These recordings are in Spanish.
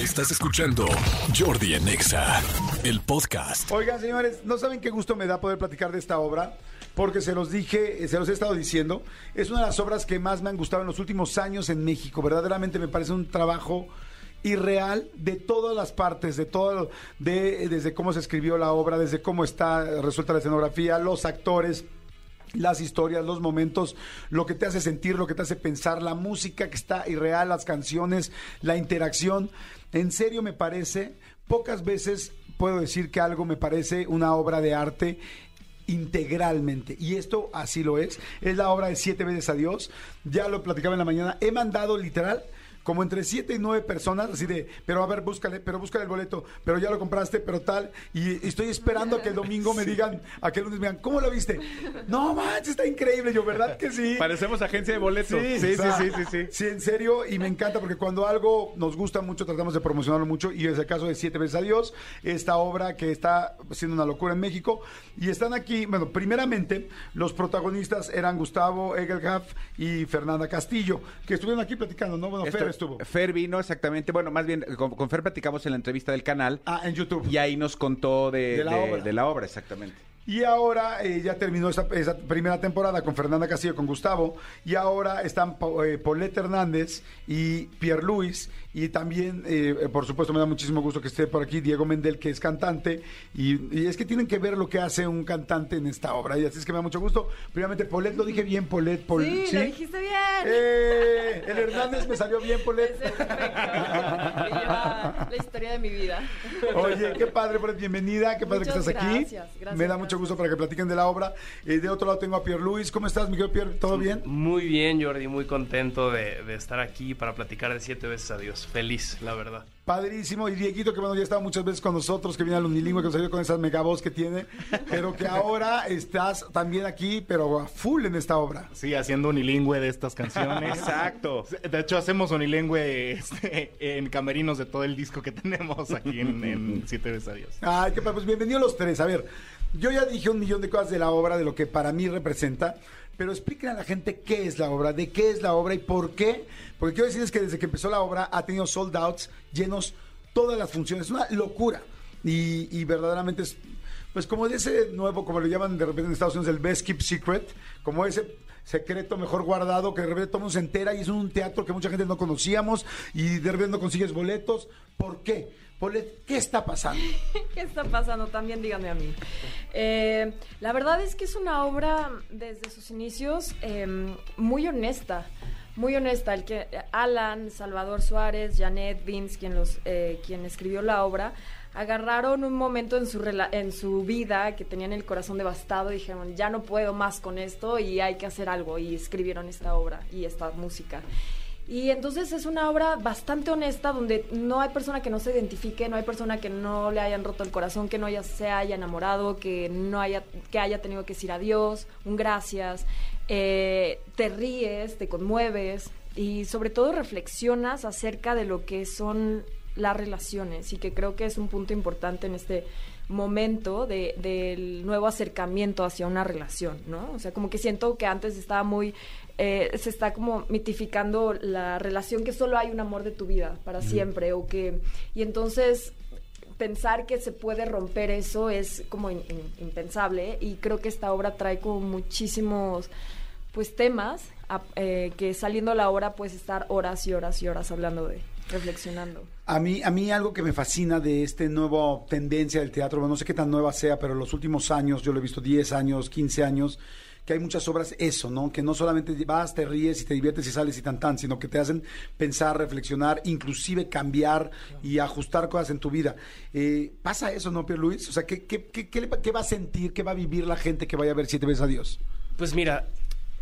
Estás escuchando Jordi en Exa, el podcast. Oigan, señores, no saben qué gusto me da poder platicar de esta obra, porque se los dije, eh, se los he estado diciendo, es una de las obras que más me han gustado en los últimos años en México. Verdaderamente me parece un trabajo irreal de todas las partes, de todo, de, desde cómo se escribió la obra, desde cómo está resuelta la escenografía, los actores las historias, los momentos, lo que te hace sentir, lo que te hace pensar, la música que está irreal, las canciones, la interacción. En serio me parece, pocas veces puedo decir que algo me parece una obra de arte integralmente. Y esto así lo es. Es la obra de Siete veces a Dios. Ya lo platicaba en la mañana. He mandado literal como entre siete y nueve personas, así de, pero a ver, búscale, pero búscale el boleto, pero ya lo compraste, pero tal, y estoy esperando a que el domingo me digan, a que el lunes me digan, ¿cómo lo viste? No manches, está increíble, yo, ¿verdad que sí? Parecemos agencia de boletos. Sí, sí, o sea, sí, sí, sí, Sí, en serio, y me encanta porque cuando algo nos gusta mucho, tratamos de promocionarlo mucho, y es el caso de Siete veces a Dios, esta obra que está siendo una locura en México, y están aquí, bueno, primeramente, los protagonistas eran Gustavo Egelhaf y Fernanda Castillo, que estuvieron aquí platicando, ¿no? Bueno, Fer estuvo. Fer vino exactamente, bueno, más bien con, con Fer platicamos en la entrevista del canal Ah, en YouTube. y ahí nos contó de, De la obra. de la obra, exactamente. Y ahora eh, ya terminó esa, esa primera temporada con Fernanda Castillo, con Gustavo, y ahora están eh, Paulette Hernández y Pierre Luis, y también, eh, eh, por supuesto, me da muchísimo gusto que esté por aquí Diego Mendel, que es cantante, y, y es que tienen que ver lo que hace un cantante en esta obra, y así es que me da mucho gusto. Primeramente, Paulette, lo dije bien, Paulette, Paul- Sí, lo dijiste bien. El Hernández me salió bien, Paulette. Es perfecto. Que lleva la historia de mi vida. Oye, qué padre, Paulette, bienvenida, qué padre que estás aquí. gracias, gracias, me da mucho gracias. gusto para que platiquen de la obra. Eh, de otro lado tengo a Pierre Luis. ¿Cómo estás, Miguel Pierre? ¿Todo bien? Muy bien, Jordi, muy contento de, de estar aquí para platicar de siete veces a Dios. Feliz, la verdad. Padrísimo. Y Dieguito, que bueno, ya estaba muchas veces con nosotros, que viene al Unilingüe, que nos ayuda con esa mega voz que tiene, pero que ahora estás también aquí, pero a full en esta obra. Sí, haciendo unilingüe de estas canciones. Exacto. De hecho, hacemos unilingüe este, en camerinos de todo el disco que tenemos aquí en, en Siete veces a Dios. Ay, qué padre. Pues bienvenidos los tres. A ver, yo ya dije un millón de cosas de la obra, de lo que para mí representa, pero expliquen a la gente qué es la obra, de qué es la obra y por qué. Porque quiero decirles que desde que empezó la obra ha tenido sold outs llenos todas las funciones. Es una locura. Y, verdaderamente es, pues como de ese nuevo, como lo llaman de repente en Estados Unidos, el Best Keep Secret, como ese secreto mejor guardado que de repente todo mundo se entera y es un teatro que mucha gente no conocíamos y de repente no consigues boletos. ¿Por qué? Paulette, ¿qué está pasando? ¿Qué está pasando? También díganme a mí. Eh, la verdad es que es una obra desde sus inicios eh, muy honesta. Muy honesta. El que Alan, Salvador Suárez, Janet Vince, quien, los, eh, quien escribió la obra, agarraron un momento en su, rela- en su vida que tenían el corazón devastado y dijeron, ya no puedo más con esto y hay que hacer algo. Y escribieron esta obra y esta música. Y entonces es una obra bastante honesta donde no hay persona que no se identifique, no hay persona que no le hayan roto el corazón, que no haya, se haya enamorado, que no haya, que haya tenido que decir adiós, un gracias. Eh, te ríes, te conmueves y sobre todo reflexionas acerca de lo que son las relaciones y que creo que es un punto importante en este momento de, del nuevo acercamiento hacia una relación, ¿no? O sea, como que siento que antes estaba muy, eh, se está como mitificando la relación que solo hay un amor de tu vida para siempre o que, y entonces pensar que se puede romper eso es como in- in- impensable y creo que esta obra trae como muchísimos pues temas a- eh, que saliendo a la hora puedes estar horas y horas y horas hablando de reflexionando. A mí, a mí algo que me fascina de este nuevo tendencia del teatro, no sé qué tan nueva sea, pero los últimos años, yo lo he visto 10 años, 15 años, que hay muchas obras eso, ¿no? Que no solamente vas, te ríes y te diviertes y sales y tan tan, sino que te hacen pensar, reflexionar, inclusive cambiar y ajustar cosas en tu vida. Eh, ¿Pasa eso, no, Pierre Luis? O sea, ¿qué, qué, qué, va- a sentir, qué va a vivir la gente que vaya a ver siete veces a Dios? Pues mira,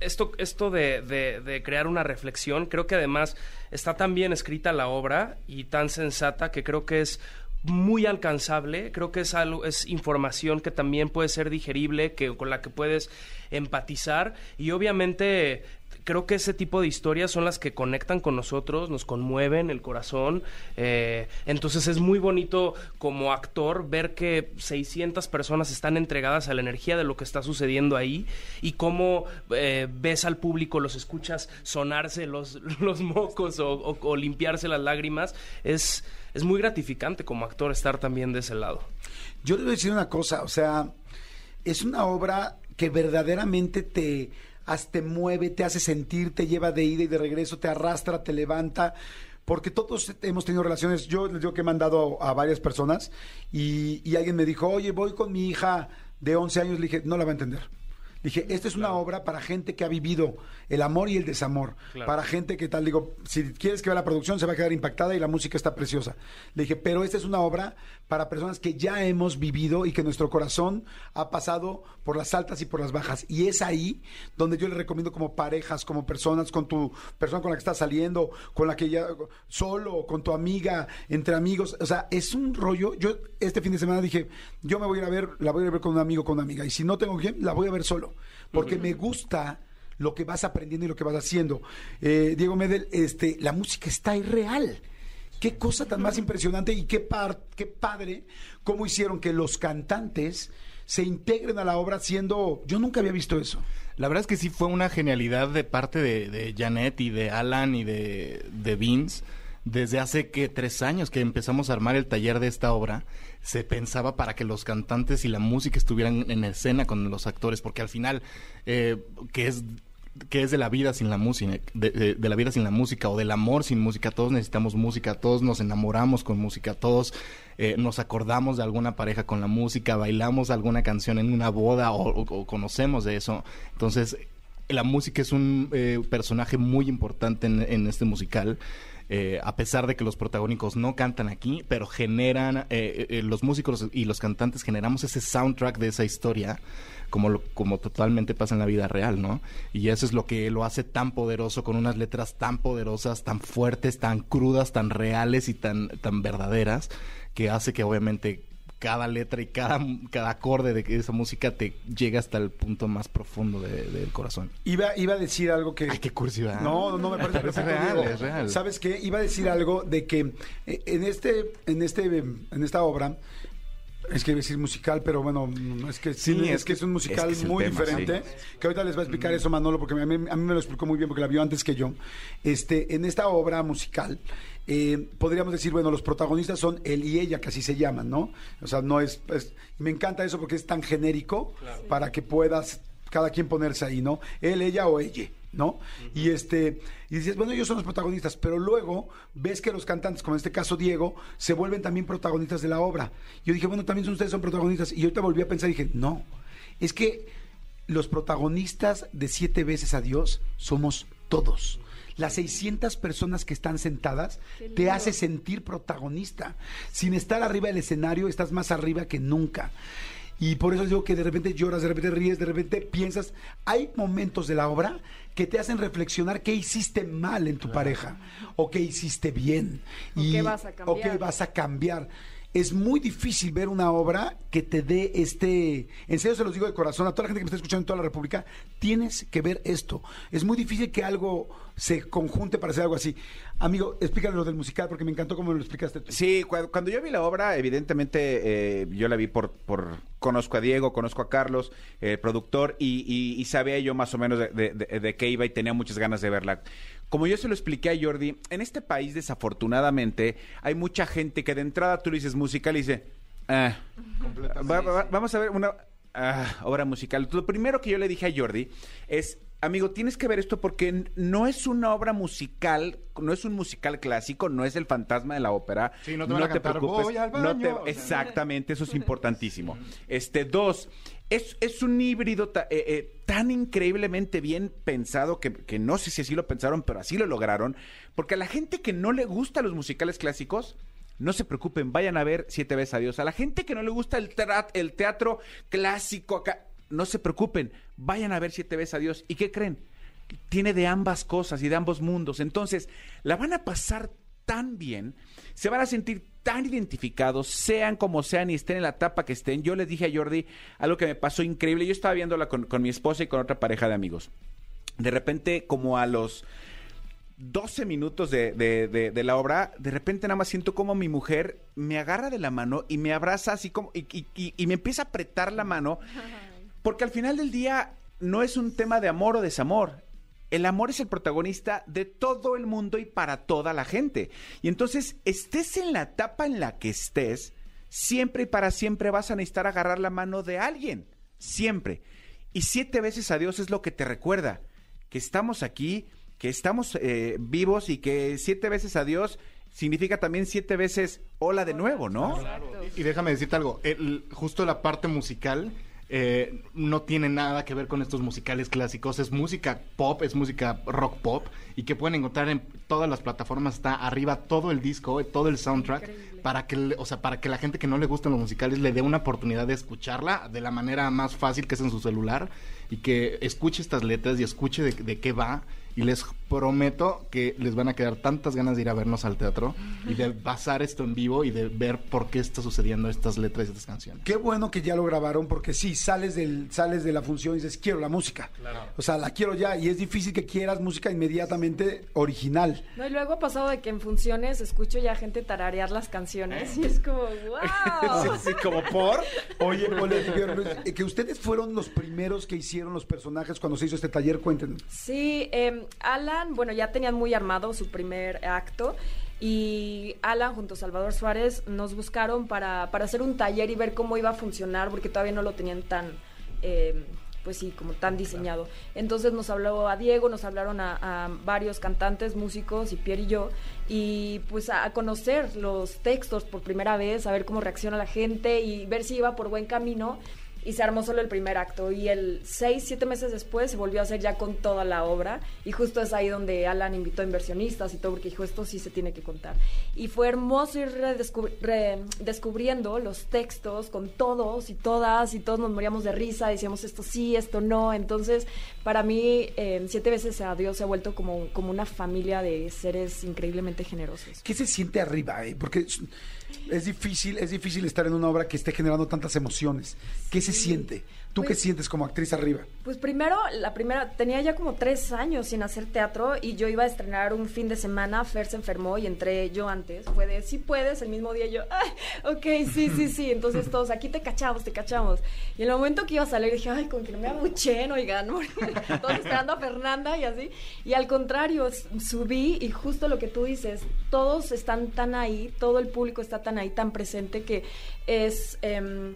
esto, esto de- de crear una reflexión, creo que además está tan bien escrita la obra y tan sensata que creo que es muy alcanzable, creo que es algo, es información que también puede ser digerible, que con la que puedes empatizar y obviamente creo que ese tipo de historias son las que conectan con nosotros, nos conmueven el corazón. eh, entonces es muy bonito como actor ver que 600 personas están entregadas a la energía de lo que está sucediendo ahí y cómo eh, ves al público, los escuchas sonarse los, los mocos o, limpiarse las lágrimas. Es, es muy gratificante como actor estar también de ese lado. Yo le voy a decir una cosa, o sea, es una obra que verdaderamente te, te mueve, te hace sentir, te lleva de ida y de regreso, te arrastra, te levanta. Porque todos hemos tenido relaciones, yo les digo que he mandado a varias personas y, y alguien me dijo, oye, voy con mi hija de 11 años, le dije, no la va a entender. Dije, esta es una obra para gente que ha vivido el amor y el desamor. Claro. Para gente que tal, digo, si quieres que vea la producción se va a quedar impactada y la música está preciosa. Le dije, pero esta es una obra para personas que ya hemos vivido y que nuestro corazón ha pasado por las altas y por las bajas. Y es ahí donde yo le recomiendo como parejas, como personas, con tu persona con la que estás saliendo, con la que ya solo, con tu amiga, entre amigos. O sea, es un rollo. Yo este fin de semana dije, yo me voy a ir a ver, la voy a ir a ver con un amigo, con una amiga. Y si no tengo quien, la voy a ver solo. Porque me gusta lo que vas aprendiendo y lo que vas haciendo. Eh, Diego Medel, este, la música está irreal. Qué cosa tan más impresionante y qué, par- qué padre cómo hicieron que los cantantes se integren a la obra siendo... Yo nunca había visto eso. La verdad es que sí fue una genialidad de parte de, de Janet y de Alan y de, de Vince. Desde hace que tres años que empezamos a armar el taller de esta obra, se pensaba para que los cantantes y la música estuvieran en escena con los actores, porque al final, eh, que es que es de la vida sin la música, de, la vida sin la música o del amor sin música. Todos necesitamos música, todos nos enamoramos con música, todos eh, nos acordamos de alguna pareja con la música, bailamos alguna canción en una boda o, o- o conocemos de eso. Entonces, la música es un eh, personaje muy importante en, en este musical. Eh, a pesar de que los protagónicos no cantan aquí, pero generan, eh, eh, eh, los músicos y los cantantes generamos ese soundtrack de esa historia, como, lo- como totalmente pasa en la vida real, ¿no? Y eso es lo que lo hace tan poderoso, con unas letras tan poderosas, tan fuertes, tan crudas, tan reales y tan, tan verdaderas, que hace que obviamente cada letra y cada, cada acorde de esa música te llega hasta el punto más profundo de- del corazón. Iba, iba a decir algo que... Ay, qué cursividad. No, no me parece real, es real. ¿Sabes qué? Iba a decir algo de que eh, en este, en este, en esta obra, es que iba a decir musical, pero bueno, no, es que sí, Sí, es, es que es un musical es que es el muy tema, diferente. Que ahorita les va a explicar eso Manolo, porque a mí, a mí me lo explicó muy bien, porque la vio antes que yo. Este, en esta obra musical, eh, podríamos decir, bueno, los protagonistas son él y ella, que así se llaman, ¿no? O sea, no es, es- me encanta eso porque es tan genérico para que puedas cada quien ponerse ahí, ¿no? Él, ella o ella, ¿no? Y este, y dices, bueno, ellos son los protagonistas, pero luego ves que los cantantes, como en este caso Diego, se vuelven también protagonistas de la obra. Yo dije, bueno, también son ustedes son protagonistas. Y ahorita volví a pensar y dije, no, es que los protagonistas de Siete veces a Dios somos todos. Las 600 personas que están sentadas te hace sentir protagonista. Sin estar arriba del escenario, estás más arriba que nunca. Y por eso digo que de repente lloras, de repente ríes, de repente piensas. Hay momentos de la obra que te hacen reflexionar qué hiciste mal en tu pareja o qué hiciste bien. O qué vas a O qué vas a cambiar. Es muy difícil ver una obra que te dé este... En serio se los digo de corazón, a toda la gente que me está escuchando en toda la República, tienes que ver esto. Es muy difícil que algo se conjunte para hacer algo así. Amigo, explícale lo del musical porque me encantó cómo lo explicaste. Sí, cua- cuando yo vi la obra, evidentemente eh, yo la vi por, por... Conozco a Diego, conozco a Carlos, el productor, y, y- y sabía yo más o menos de, de- de- de qué iba y tenía muchas ganas de verla. Como yo se lo expliqué a Jordi, en este país desafortunadamente hay mucha gente que de entrada tú le dices musical y dice... "Ah, va- va- vamos a ver una ah, obra musical. Lo primero que yo le dije a Jordi es, amigo, tienes que ver esto porque no es una obra musical, no es un musical clásico, no es el fantasma de la ópera. Sí, no te van a cantar, "Voy al no te- baño". exactamente, eso es importantísimo. Este, dos, es, es un híbrido eh, eh, tan increíblemente bien pensado que, que no sé si así lo pensaron, pero así lo lograron, porque a la gente que no le gusta los musicales clásicos, no se preocupen, vayan a ver Siete veces a Dios. A la gente que no le gusta el, el teatro clásico acá, no se preocupen, vayan a ver Siete veces a Dios. ¿Y qué creen? Tiene de ambas cosas y de ambos mundos. Entonces, la van a pasar tan bien, se van a sentir tan identificados, sean como sean y estén en la etapa que estén. Yo les dije a Jordi algo que me pasó increíble. Yo estaba viéndola con, con mi esposa y con otra pareja de amigos. de repente como a los 12 minutos de, de- de- de la obra, de repente nada más siento como mi mujer me agarra de la mano y me abraza así como y, y- y- y me empieza a apretar la mano, porque al final del día no es un tema de amor o desamor. El amor es el protagonista de todo el mundo y para toda la gente. Y entonces, estés en la etapa en la que estés, siempre y para siempre vas a necesitar agarrar la mano de alguien. Siempre. Y siete veces a Dios es lo que te recuerda. Que estamos aquí, que estamos eh, vivos y que siete veces a Dios significa también siete veces hola de nuevo, ¿no? Y déjame decirte algo, el- justo la parte musical eh, no tiene nada que ver con estos musicales clásicos, es música pop, es música rock pop y que pueden encontrar en todas las plataformas, está arriba todo el disco, eh, todo el soundtrack, Increíble. para que, o sea, para que la gente que no le gustan los musicales le dé una oportunidad de escucharla de la manera más fácil que es en su celular y que escuche estas letras y escuche de, de qué va y les prometo que les van a quedar tantas ganas de ir a vernos al teatro y de pasar esto en vivo y de ver por qué está sucediendo estas letras y estas canciones. Qué bueno que ya lo grabaron porque sí, sales del sales de la función y dices, quiero la música. O sea, la quiero ya y es difícil que quieras música inmediatamente original. No, y luego ha pasado de que en funciones escucho ya gente tararear las canciones y es como, wow. Sí, como por. Oye, eh, que ustedes fueron los primeros que hicieron los personajes cuando se hizo este taller, cuéntenme. Sí, eh, Alan, bueno, ya tenían muy armado su primer acto y Alan junto a Salvador Suárez nos buscaron para, para hacer un taller y ver cómo iba a funcionar porque todavía no lo tenían tan, eh, pues sí, como tan diseñado. Entonces nos habló a Diego, nos hablaron a, a varios cantantes, músicos y Pierre y yo y pues a, a conocer los textos por primera vez, a ver cómo reacciona la gente y ver si iba por buen camino y se armó solo el primer acto y el seis, siete meses después se volvió a hacer ya con toda la obra y justo es ahí donde Alan invitó a inversionistas y todo porque dijo esto sí se tiene que contar y fue hermoso ir redescub- re- descubriendo los textos con todos y todas y todos nos moríamos de risa decíamos esto sí, esto no entonces para mí eh, siete veces a Dios se ha vuelto como, como una familia de seres increíblemente generosos ¿Qué se siente arriba? eh? Porque es, difícil, es difícil estar en una obra que esté generando tantas emociones. ¿Qué se siente? ¿Tú qué Pues- sientes como actriz arriba? Pues primero, la primera, tenía ya como tres años sin hacer teatro y yo iba a estrenar un fin de semana, Fer se enfermó y entré yo antes, fue de, sí puedes, el mismo día yo, ay, ok, sí, sí, sí, entonces todos, aquí te cachamos, te cachamos. Y en el momento que iba a salir dije, ay, con que no me abuchen, oigan, todos esperando a Fernanda y así. Y al contrario, subí y justo lo que tú dices, todos están tan ahí, todo el público está tan ahí, tan presente que es... em,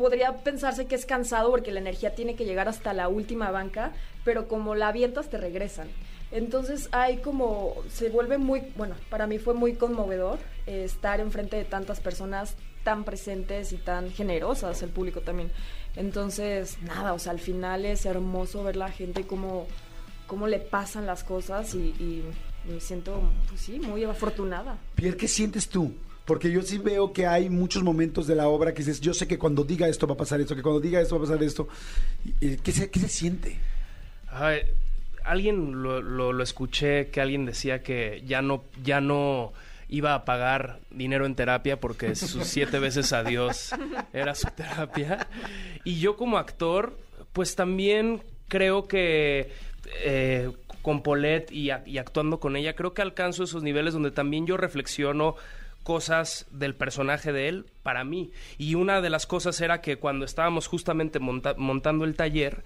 podría pensarse que es cansado porque la energía tiene que llegar hasta la última banca, pero como la avientas te regresan. Entonces hay como, se vuelve muy, bueno, para mí fue muy conmovedor eh, estar enfrente de tantas personas tan presentes y tan generosas, el público también. Entonces, nada, o sea, al final es hermoso ver la gente cómo, cómo le pasan las cosas y, y me siento, pues sí, muy afortunada. Pierre, ¿qué sientes tú? Porque yo sí veo que hay muchos momentos de la obra que dices, yo sé que cuando diga esto va a pasar esto, que cuando diga esto va a pasar esto. Eh, ¿Qué se, qué se siente? Alguien lo, lo- escuché que alguien decía que ya no, ya no iba a pagar dinero en terapia porque sus siete veces a Dios era su terapia. Y yo como actor, pues también creo que eh, con Paulette y actuando con ella, creo que alcanzo esos niveles donde también yo reflexiono cosas del personaje de él para mí. Y una de las cosas era que cuando estábamos justamente monta- montando el taller,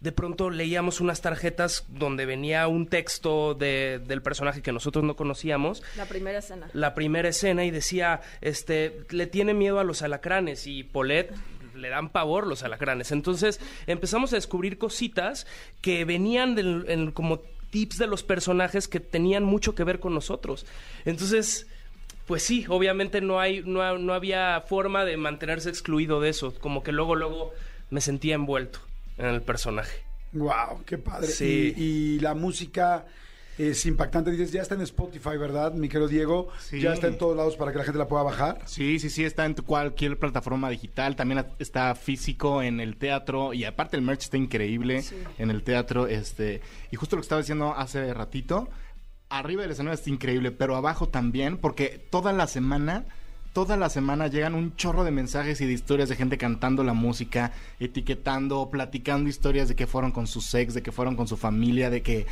de pronto leíamos unas tarjetas donde venía un texto de- del personaje que nosotros no conocíamos La primera escena. la primera escena y decía, este, le tiene miedo a los alacranes y Paulette le dan pavor los alacranes. Entonces empezamos a descubrir cositas que venían del- en- como tips de los personajes que tenían mucho que ver con nosotros. Entonces, pues sí, obviamente no hay, no, no había forma de mantenerse excluido de eso. Como que luego, luego me sentía envuelto en el personaje. Wow, qué padre. Sí. Y, y la música es impactante. Dices, ya está en Spotify, ¿verdad, mi querido Diego? Sí. Ya está en todos lados para que la gente la pueda bajar. Sí, sí, sí, está en cualquier plataforma digital, también está físico en el teatro y aparte el merch está increíble Sí. en el teatro, este, y justo lo que estaba diciendo hace ratito, arriba del escenario está increíble, pero abajo también, porque toda la semana toda la semana llegan un chorro de mensajes y de historias de gente cantando la música, etiquetando, platicando historias de que fueron con su sex, de que fueron con su familia, de que,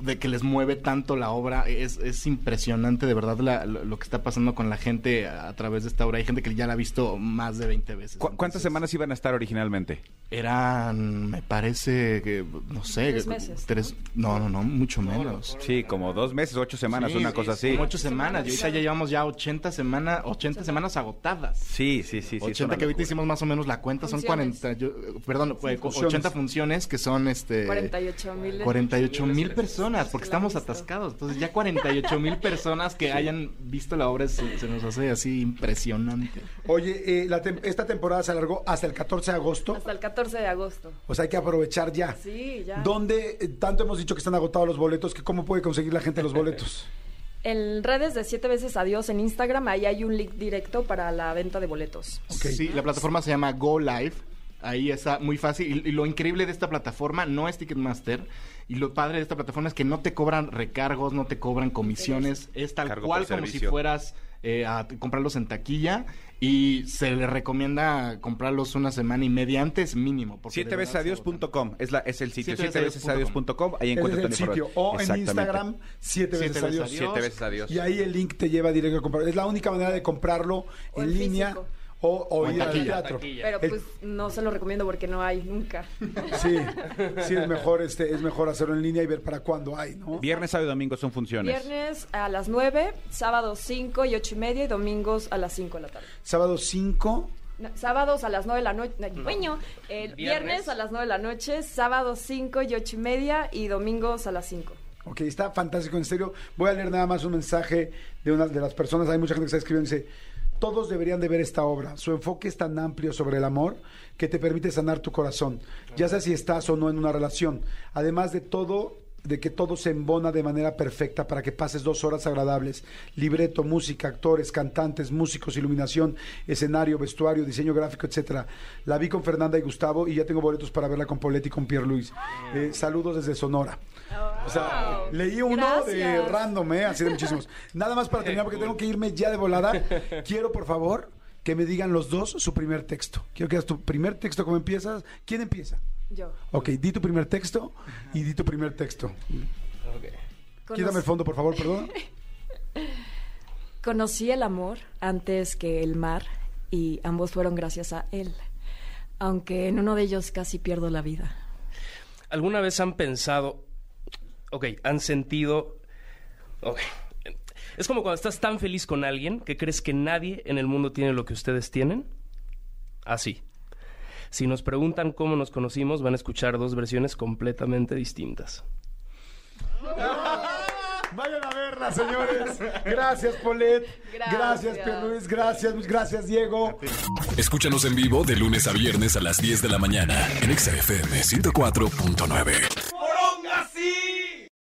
de que les mueve tanto la obra. Es, es impresionante de verdad la- lo, lo que está pasando con la gente a, través de esta obra. Hay gente que ya la ha visto más de 20 veces. ¿Cu- ¿Cuántas Entonces, semanas iban a estar originalmente? Eran, me parece que, no sé, Tres meses, tres- no, no, no, mucho menos. Sí, como dos meses, ocho semanas, Sí, una cosa así. como ocho semanas. Y ahorita ya llevamos ya 80 semanas, 80 semanas agotadas. Sí, sí, sí. sí, es 80 una que ahorita hicimos más o menos la cuenta, son Funciones. 40, yo- eh, perdón, fue funciones. 80 funciones que son este 48 mil. 48 mil personas, porque estamos visto. atascados. Entonces ya 48 mil personas que hayan visto la obra se, se nos hace así impresionante. Oye, eh, la tem- esta temporada se alargó hasta el 14 de agosto. Hasta el 14 de agosto. O sea, hay que aprovechar ya. Sí, ya. ¿Dónde eh, tanto hemos dicho que están agotados los boletos? que ¿Cómo puede conseguir la gente los boletos? En redes de Siete Veces Adiós en Instagram, ahí hay un link directo para la venta de boletos. Ok. Sí, la plataforma se llama Go Live. Ahí está muy fácil. Y, y lo increíble de esta plataforma no es Ticketmaster. Y lo padre de esta plataforma es que no te cobran recargos, no te cobran comisiones. Es tal Cargo cual como si fueras eh, a comprarlos en taquilla. Y se le recomienda comprarlos una semana y media antes mínimo. se agotan. Sieteveces.adiós.com es, la, es el sitio. Siete veces Sietevecesadiós.com. Ahí encuentras el sitio. O en. Instagram, siete veces Siete veces adiós. adiós. Siete veces adiós. Y ahí el link te lleva directo a comprar. Es la única manera de comprarlo O en en línea físico. O, o O ir al teatro. Pero pues no se lo recomiendo porque no hay nunca. Sí, sí es mejor, este, es mejor hacerlo en línea y ver para cuándo hay, ¿no? Viernes, sábado y domingo son funciones. Viernes a las 9, sábados 5 y 8 y media y domingos a las 5 de la tarde. Sábado 5. No, sábados a las 9 de la noche. Viernes. viernes a las 9 de la noche, sábados 5 y 8 y media y domingos a las 5. Ok, está fantástico, en serio. Voy a leer nada más un mensaje de una de las personas. Hay mucha gente que está escribiendo y dice, todos deberían de ver esta obra. Su enfoque es tan amplio sobre el amor que te permite sanar tu corazón, ya sea si estás o no en una relación. Además de todo, de que todo se embona de manera perfecta para que pases dos horas agradables. Libreto, música, actores, cantantes, músicos, iluminación, escenario, vestuario, diseño gráfico, etcétera. La vi con Fernanda y Gustavo y ya tengo boletos para verla con Poletti y con Pierre Luis. Eh, saludos desde Sonora. O sea, Wow. leí uno de random, ¿eh? Así de muchísimos. Nada más para terminar, porque tengo que irme ya de volada. Quiero, por favor, que me digan los dos su primer texto. Quiero que hagas tu primer texto, ¿cómo empiezas? ¿Quién empieza? Yo. Ok, di tu primer texto y di tu primer texto. Ok. Quítame el fondo, por favor, perdón. Conocí el amor antes que el mar y ambos fueron gracias a él, aunque en uno de ellos casi pierdo la vida. ¿Alguna vez han pensado, ok, han sentido, ok, es como cuando estás tan feliz con alguien que crees que nadie en el mundo tiene lo que ustedes tienen? Así. Si nos preguntan cómo nos conocimos, van a escuchar dos versiones completamente distintas. Vayan a verla, señores. Gracias, Polet. Gracias, Gracias. Luis. Gracias, gracias, Diego. Escúchanos en vivo de lunes a viernes a las 10 de la mañana en Exa FM 104.9.